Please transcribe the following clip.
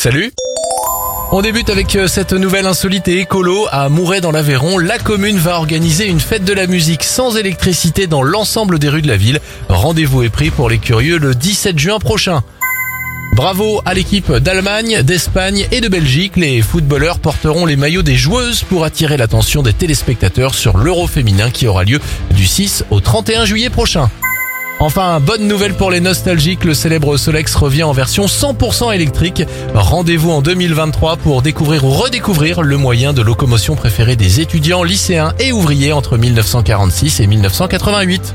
Salut on débute avec euh, cette nouvelle insolite et écolo à Mouret dans l'Aveyron. La commune va organiser une fête de la musique sans électricité dans l'ensemble des rues de la ville. Rendez-vous est pris pour les curieux le 17 juin prochain. Bravo à l'équipe d'Allemagne, d'Espagne et de Belgique. Les footballeurs porteront les maillots des joueuses pour attirer l'attention des téléspectateurs sur l'Euro féminin qui aura lieu du 6 au 31 juillet prochain. Enfin, bonne nouvelle pour les nostalgiques, le célèbre Solex revient en version 100% électrique. Rendez-vous en 2023 pour découvrir ou redécouvrir le moyen de locomotion préféré des étudiants, lycéens et ouvriers entre 1946 et 1988.